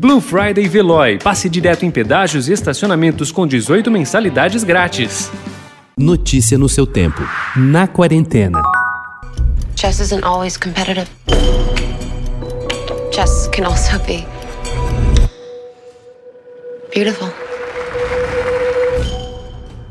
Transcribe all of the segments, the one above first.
Blue Friday Veloy. Passe direto em pedágios e estacionamentos com 18 mensalidades grátis. Notícia no seu tempo. Na quarentena. Chess isn't always competitive. Chess can also be beautiful.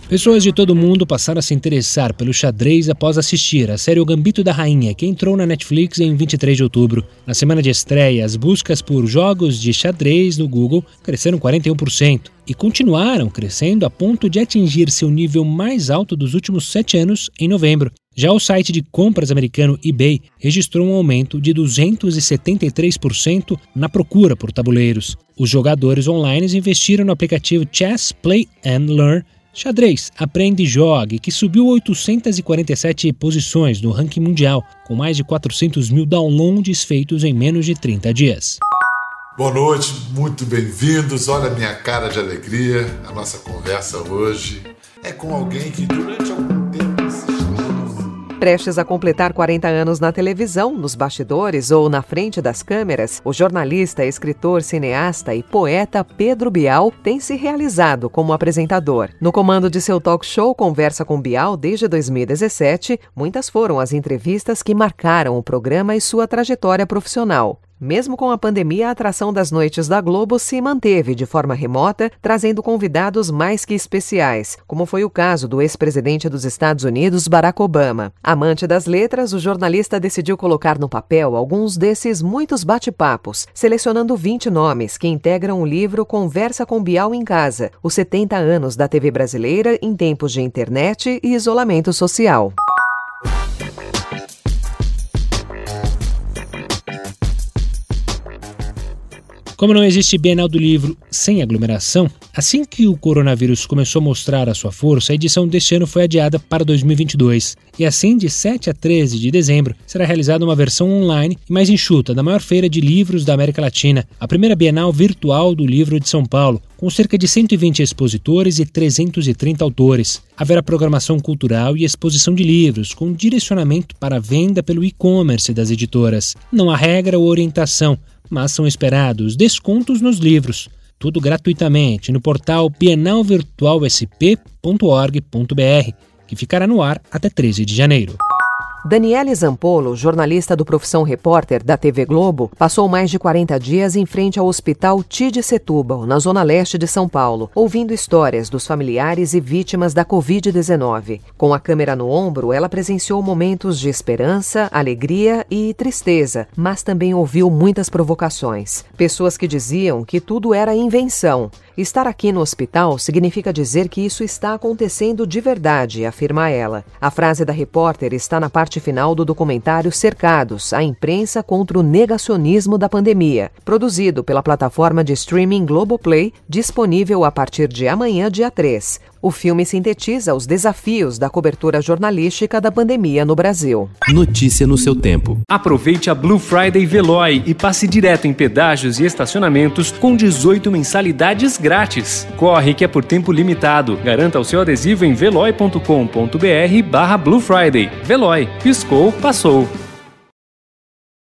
Pessoas de todo mundo passaram a se interessar pelo xadrez após assistir a série O Gambito da Rainha, que entrou na Netflix em 23 de outubro. Na semana de estreia, as buscas por jogos de xadrez no Google cresceram 41% e continuaram crescendo a ponto de atingir seu nível mais alto dos últimos sete anos em novembro. Já o site de compras americano eBay registrou um aumento de 273% na procura por tabuleiros. Os jogadores online investiram no aplicativo Chess Play and Learn Xadrez Aprende e Jogue, que subiu 847 posições no ranking mundial, com mais de 400 mil downloads feitos em menos de 30 dias. Boa noite, muito bem-vindos. Olha a minha cara de alegria. A nossa conversa hoje é com alguém que durante algum Prestes a completar 40 anos na televisão, nos bastidores ou na frente das câmeras, o jornalista, escritor, cineasta e poeta Pedro Bial tem se realizado como apresentador. No comando de seu talk show Conversa com Bial desde 2017, muitas foram as entrevistas que marcaram o programa e sua trajetória profissional. Mesmo com a pandemia, a atração das noites da Globo se manteve de forma remota, trazendo convidados mais que especiais, como foi o caso do ex-presidente dos Estados Unidos, Barack Obama. Amante das letras, o jornalista decidiu colocar no papel alguns desses muitos bate-papos, selecionando 20 nomes que integram o livro Conversa com Bial em Casa, os 70 anos da TV brasileira em tempos de internet e isolamento social. Como não existe Bienal do Livro sem aglomeração, assim que o coronavírus começou a mostrar a sua força, a edição deste ano foi adiada para 2022. E assim, de 7 a 13 de dezembro, será realizada uma versão online e mais enxuta da maior feira de livros da América Latina, a primeira Bienal Virtual do Livro de São Paulo, com cerca de 120 expositores e 330 autores. Haverá programação cultural e exposição de livros, com direcionamento para venda pelo e-commerce das editoras. Não há regra ou orientação, mas são esperados descontos nos livros, tudo gratuitamente no portal bienalvirtualsp.org.br, que ficará no ar até 13 de janeiro. Daniele Zampolo, jornalista do Profissão Repórter da TV Globo, passou mais de 40 dias em frente ao Hospital Tide Setúbal, na zona leste de São Paulo, ouvindo histórias dos familiares e vítimas da Covid-19. Com a câmera no ombro, ela presenciou momentos de esperança, alegria e tristeza, mas também ouviu muitas provocações. Pessoas que diziam que tudo era invenção. Estar aqui no hospital significa dizer que isso está acontecendo de verdade, afirma ela. A frase da repórter está na parte final do documentário Cercados, a imprensa contra o negacionismo da pandemia, produzido pela plataforma de streaming Globoplay, disponível a partir de amanhã, dia 3. O filme sintetiza os desafios da cobertura jornalística da pandemia no Brasil. Notícia no seu tempo. Aproveite a Blue Friday Veloy e passe direto em pedágios e estacionamentos com 18 mensalidades grátis. Corre que é por tempo limitado. Garanta o seu adesivo em veloy.com.br barra Blue Friday. Veloy. Piscou, passou.